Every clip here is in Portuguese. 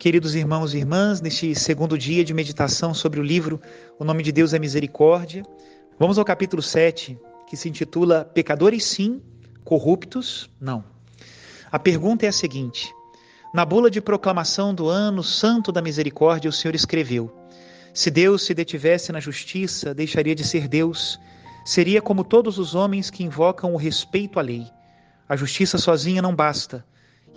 Queridos irmãos e irmãs, neste segundo dia de meditação sobre o livro O Nome de Deus é Misericórdia, vamos ao capítulo 7, que se intitula Pecadores sim, corruptos não. A pergunta é a seguinte: Na bula de proclamação do ano santo da misericórdia, o Senhor escreveu: Se Deus se detivesse na justiça, deixaria de ser Deus, seria como todos os homens que invocam o respeito à lei. A justiça sozinha não basta,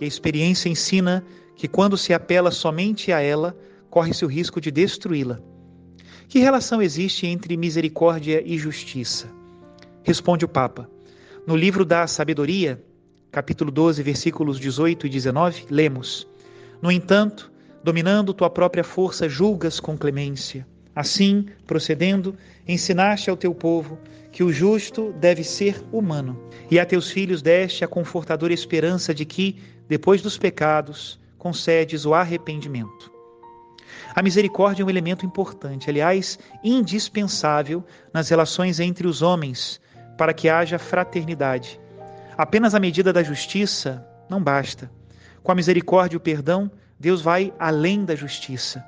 e a experiência ensina que quando se apela somente a ela, corre-se o risco de destruí-la. Que relação existe entre misericórdia e justiça? Responde o Papa. No livro da Sabedoria, capítulo 12, versículos 18 e 19, lemos: No entanto, dominando tua própria força, julgas com clemência. Assim, procedendo, ensinaste ao teu povo que o justo deve ser humano, e a teus filhos deste a confortadora esperança de que, depois dos pecados, concedes o arrependimento. A misericórdia é um elemento importante, aliás, indispensável nas relações entre os homens, para que haja fraternidade. Apenas a medida da justiça não basta. Com a misericórdia e o perdão, Deus vai além da justiça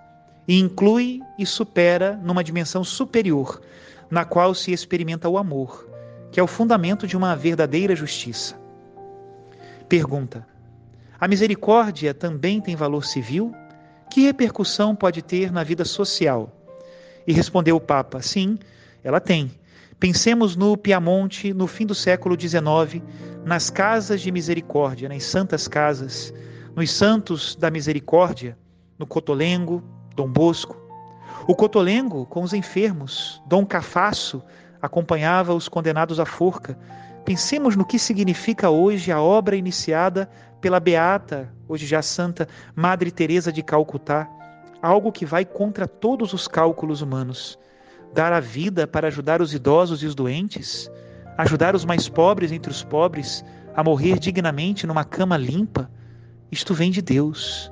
e inclui e supera numa dimensão superior, na qual se experimenta o amor, que é o fundamento de uma verdadeira justiça. Pergunta: a misericórdia também tem valor civil? Que repercussão pode ter na vida social? E respondeu o Papa: sim, ela tem. Pensemos no Piamonte, no fim do século XIX, nas casas de misericórdia, nas santas casas, nos santos da misericórdia, no Cotolengo, Dom Bosco. O Cotolengo com os enfermos, Dom Cafasso acompanhava os condenados à forca. Pensemos no que significa hoje a obra iniciada pela beata, hoje já santa, Madre Teresa de Calcutá, algo que vai contra todos os cálculos humanos. Dar a vida para ajudar os idosos e os doentes, ajudar os mais pobres entre os pobres a morrer dignamente numa cama limpa, isto vem de Deus.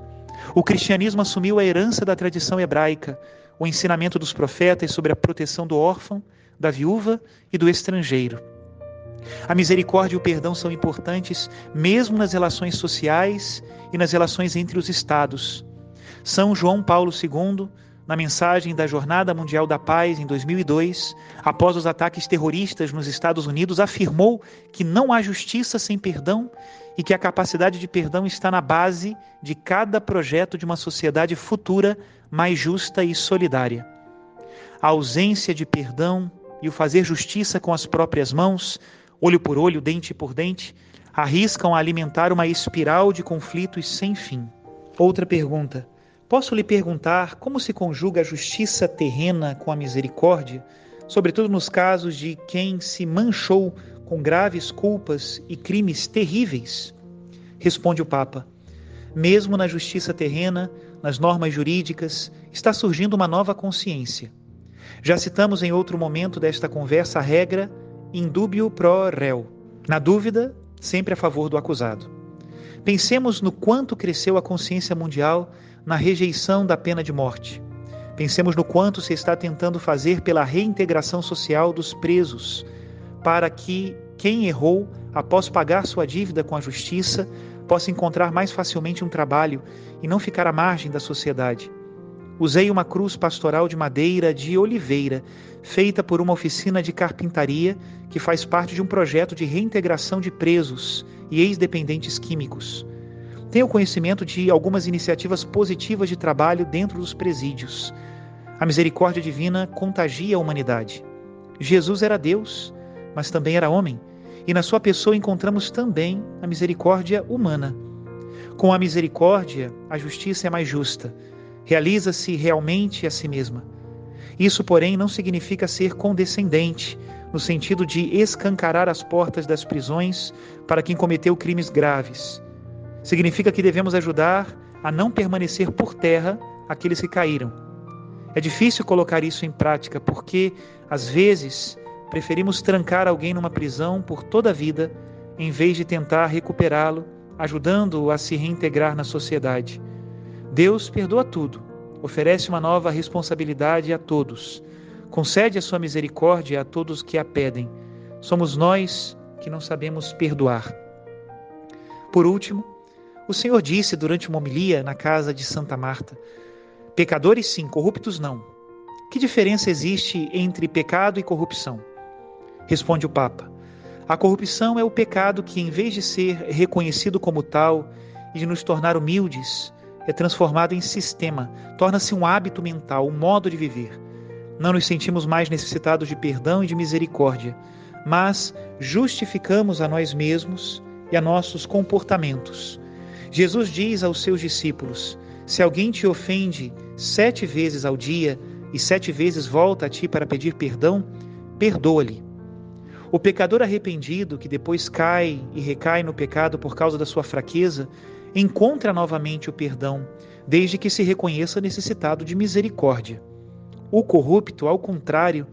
O cristianismo assumiu a herança da tradição hebraica, o ensinamento dos profetas sobre a proteção do órfão, da viúva e do estrangeiro. A misericórdia e o perdão são importantes mesmo nas relações sociais e nas relações entre os estados. São João Paulo II, na mensagem da Jornada Mundial da Paz em 2002, após os ataques terroristas nos Estados Unidos, afirmou que não há justiça sem perdão e que a capacidade de perdão está na base de cada projeto de uma sociedade futura mais justa e solidária. A ausência de perdão e o fazer justiça com as próprias mãos olho por olho, dente por dente, arriscam a alimentar uma espiral de conflitos sem fim. Outra pergunta: Posso lhe perguntar como se conjuga a justiça terrena com a misericórdia, sobretudo nos casos de quem se manchou com graves culpas e crimes terríveis? Responde o Papa. Mesmo na justiça terrena, nas normas jurídicas, está surgindo uma nova consciência. Já citamos em outro momento desta conversa a regra indúbio pro réu. Na dúvida, sempre a favor do acusado. Pensemos no quanto cresceu a consciência mundial na rejeição da pena de morte. Pensemos no quanto se está tentando fazer pela reintegração social dos presos, para que quem errou, após pagar sua dívida com a justiça, possa encontrar mais facilmente um trabalho e não ficar à margem da sociedade. Usei uma cruz pastoral de madeira de oliveira, feita por uma oficina de carpintaria que faz parte de um projeto de reintegração de presos e ex-dependentes químicos. Tenho conhecimento de algumas iniciativas positivas de trabalho dentro dos presídios. A misericórdia divina contagia a humanidade. Jesus era Deus, mas também era homem, e na sua pessoa encontramos também a misericórdia humana. Com a misericórdia, a justiça é mais justa realiza-se realmente a si mesma. Isso, porém, não significa ser condescendente, no sentido de escancarar as portas das prisões para quem cometeu crimes graves. Significa que devemos ajudar a não permanecer por terra aqueles que caíram. É difícil colocar isso em prática porque, às vezes, preferimos trancar alguém numa prisão por toda a vida em vez de tentar recuperá-lo, ajudando-o a se reintegrar na sociedade. Deus perdoa tudo, oferece uma nova responsabilidade a todos, concede a sua misericórdia a todos que a pedem. Somos nós que não sabemos perdoar. Por último, O Senhor disse durante uma homilia na casa de Santa Marta: Pecadores sim, corruptos não. Que diferença existe entre pecado e corrupção? Responde o Papa. A corrupção é o pecado que, em vez de ser reconhecido como tal e de nos tornar humildes, é transformado em sistema, torna-se um hábito mental, um modo de viver. Não nos sentimos mais necessitados de perdão e de misericórdia, mas justificamos a nós mesmos e a nossos comportamentos. Jesus diz aos seus discípulos: Se alguém te ofende sete vezes ao dia e sete vezes volta a ti para pedir perdão, perdoa-lhe. O pecador arrependido, que depois cai e recai no pecado por causa da sua fraqueza, encontra novamente o perdão, desde que se reconheça necessitado de misericórdia. O corrupto, ao contrário,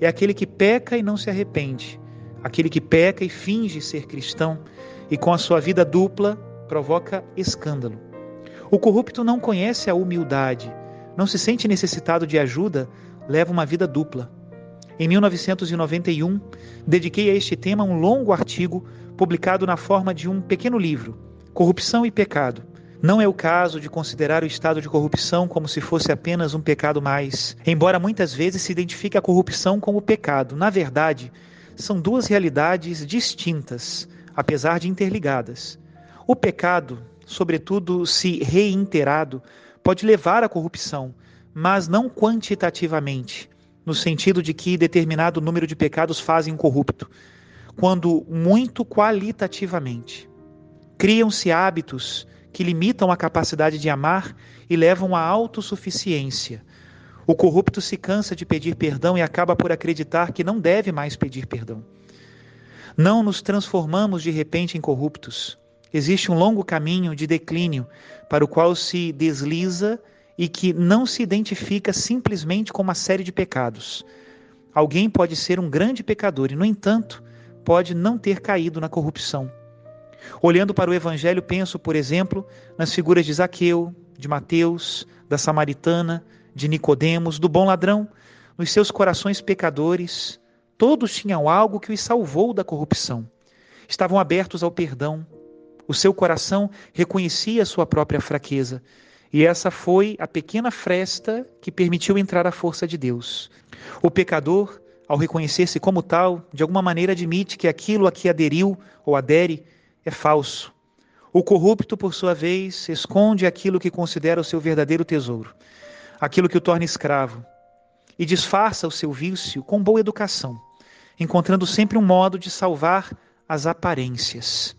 é aquele que peca e não se arrepende, aquele que peca e finge ser cristão e com a sua vida dupla provoca escândalo. O corrupto não conhece a humildade, não se sente necessitado de ajuda, leva uma vida dupla. Em 1991, dediquei a este tema um longo artigo publicado na forma de um pequeno livro, Corrupção e Pecado. Não é o caso de considerar o estado de corrupção como se fosse apenas um pecado mais, embora muitas vezes se identifique a corrupção como pecado. Na verdade, são duas realidades distintas, apesar de interligadas. O pecado, sobretudo se reiterado, pode levar à corrupção, mas não quantitativamente, no sentido de que determinado número de pecados fazem corrupto, quando muito qualitativamente. Criam-se hábitos que limitam a capacidade de amar e levam à autossuficiência. O corrupto se cansa de pedir perdão e acaba por acreditar que não deve mais pedir perdão. Não nos transformamos de repente em corruptos. Existe um longo caminho de declínio para o qual se desliza e que não se identifica simplesmente com uma série de pecados. Alguém pode ser um grande pecador e, no entanto, pode não ter caído na corrupção. Olhando para o Evangelho, penso, por exemplo, nas figuras de Zaqueu, de Mateus, da Samaritana, de Nicodemos, do bom ladrão, nos seus corações pecadores, Todos tinham algo que os salvou da corrupção. Estavam abertos ao perdão. O seu coração reconhecia a sua própria fraqueza. E essa foi a pequena fresta que permitiu entrar a força de Deus. O pecador, ao reconhecer-se como tal, de alguma maneira admite que aquilo a que aderiu ou adere é falso. O corrupto, por sua vez, esconde aquilo que considera o seu verdadeiro tesouro, aquilo que o torna escravo, e disfarça o seu vício com boa educação encontrando sempre um modo de salvar as aparências.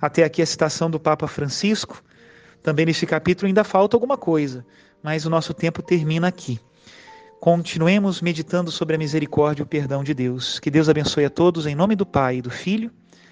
Até aqui a citação do Papa Francisco. Também neste capítulo ainda falta alguma coisa, mas o nosso tempo termina aqui. Continuemos meditando sobre a misericórdia e o perdão de Deus. Que Deus abençoe a todos em nome do Pai, do Filho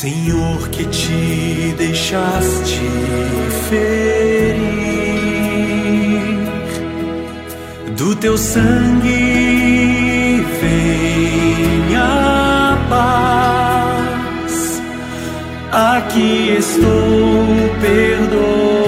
Senhor, que te deixaste ferir, do teu sangue vem a paz. Aqui estou, perdoa.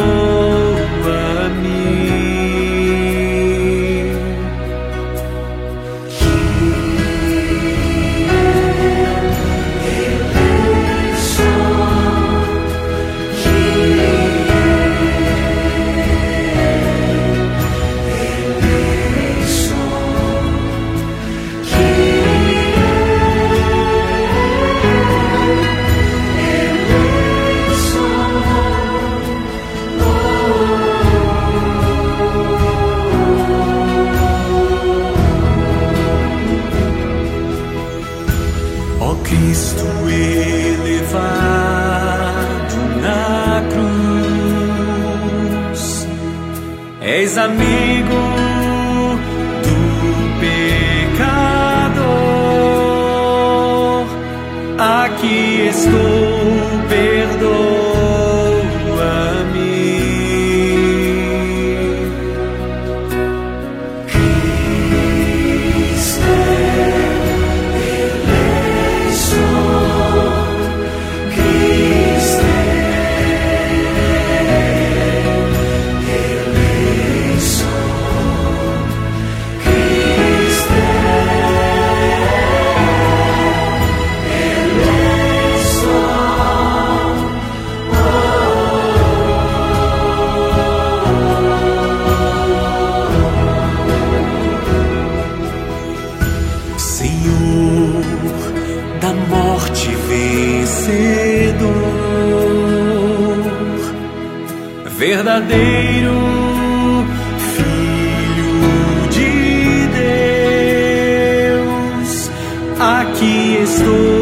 Verdadeiro Filho de Deus. Aqui estou